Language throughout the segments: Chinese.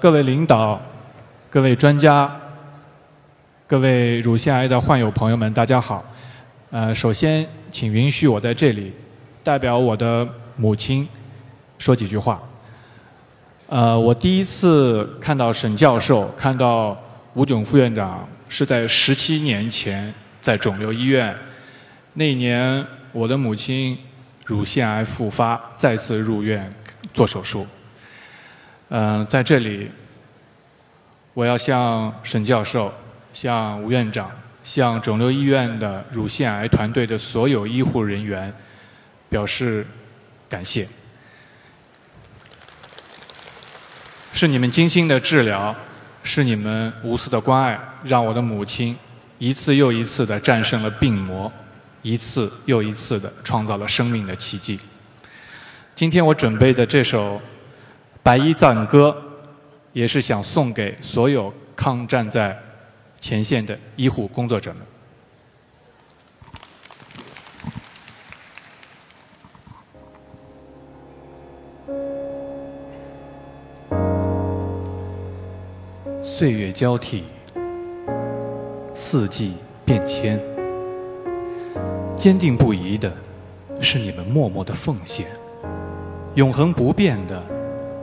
各位领导、各位专家、各位乳腺癌的患友朋友们，大家好。呃，首先，请允许我在这里代表我的母亲说几句话。呃，我第一次看到沈教授、看到吴炯副院长是在十七年前，在肿瘤医院。那一年，我的母亲乳腺癌复发，再次入院做手术。嗯，在这里，我要向沈教授、向吴院长、向肿瘤医院的乳腺癌团队的所有医护人员表示感谢。是你们精心的治疗，是你们无私的关爱，让我的母亲一次又一次的战胜了病魔，一次又一次的创造了生命的奇迹。今天我准备的这首。白衣赞歌，也是想送给所有抗战在前线的医护工作者们。岁月交替，四季变迁，坚定不移的是你们默默的奉献，永恒不变的。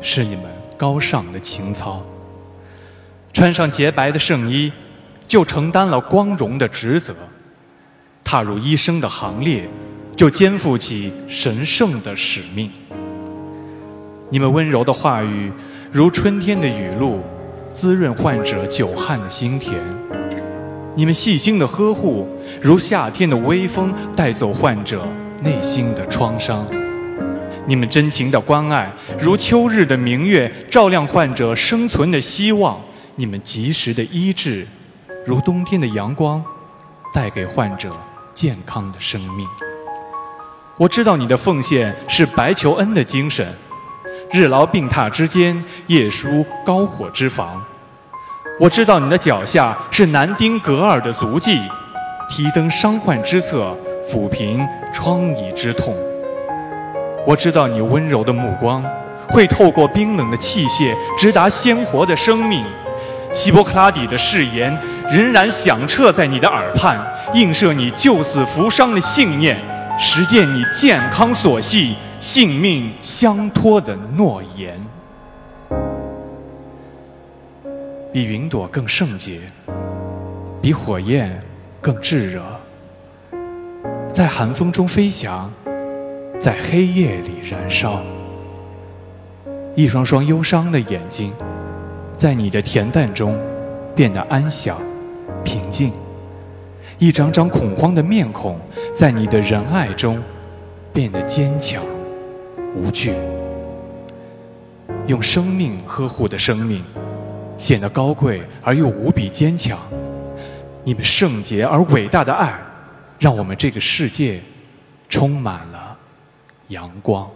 是你们高尚的情操，穿上洁白的圣衣，就承担了光荣的职责；踏入医生的行列，就肩负起神圣的使命。你们温柔的话语，如春天的雨露，滋润患者久旱的心田；你们细心的呵护，如夏天的微风，带走患者内心的创伤。你们真情的关爱，如秋日的明月，照亮患者生存的希望；你们及时的医治，如冬天的阳光，带给患者健康的生命。我知道你的奉献是白求恩的精神，日劳病榻之间，夜疏高火之房。我知道你的脚下是南丁格尔的足迹，提灯伤患之侧，抚平疮痍之痛。我知道你温柔的目光，会透过冰冷的器械直达鲜活的生命。希波克拉底的誓言仍然响彻在你的耳畔，映射你救死扶伤的信念，实践你健康所系、性命相托的诺言。比云朵更圣洁，比火焰更炙热，在寒风中飞翔。在黑夜里燃烧，一双双忧伤的眼睛，在你的恬淡中变得安详、平静；一张张恐慌的面孔，在你的仁爱中变得坚强、无惧。用生命呵护的生命，显得高贵而又无比坚强。你们圣洁而伟大的爱，让我们这个世界充满。阳光。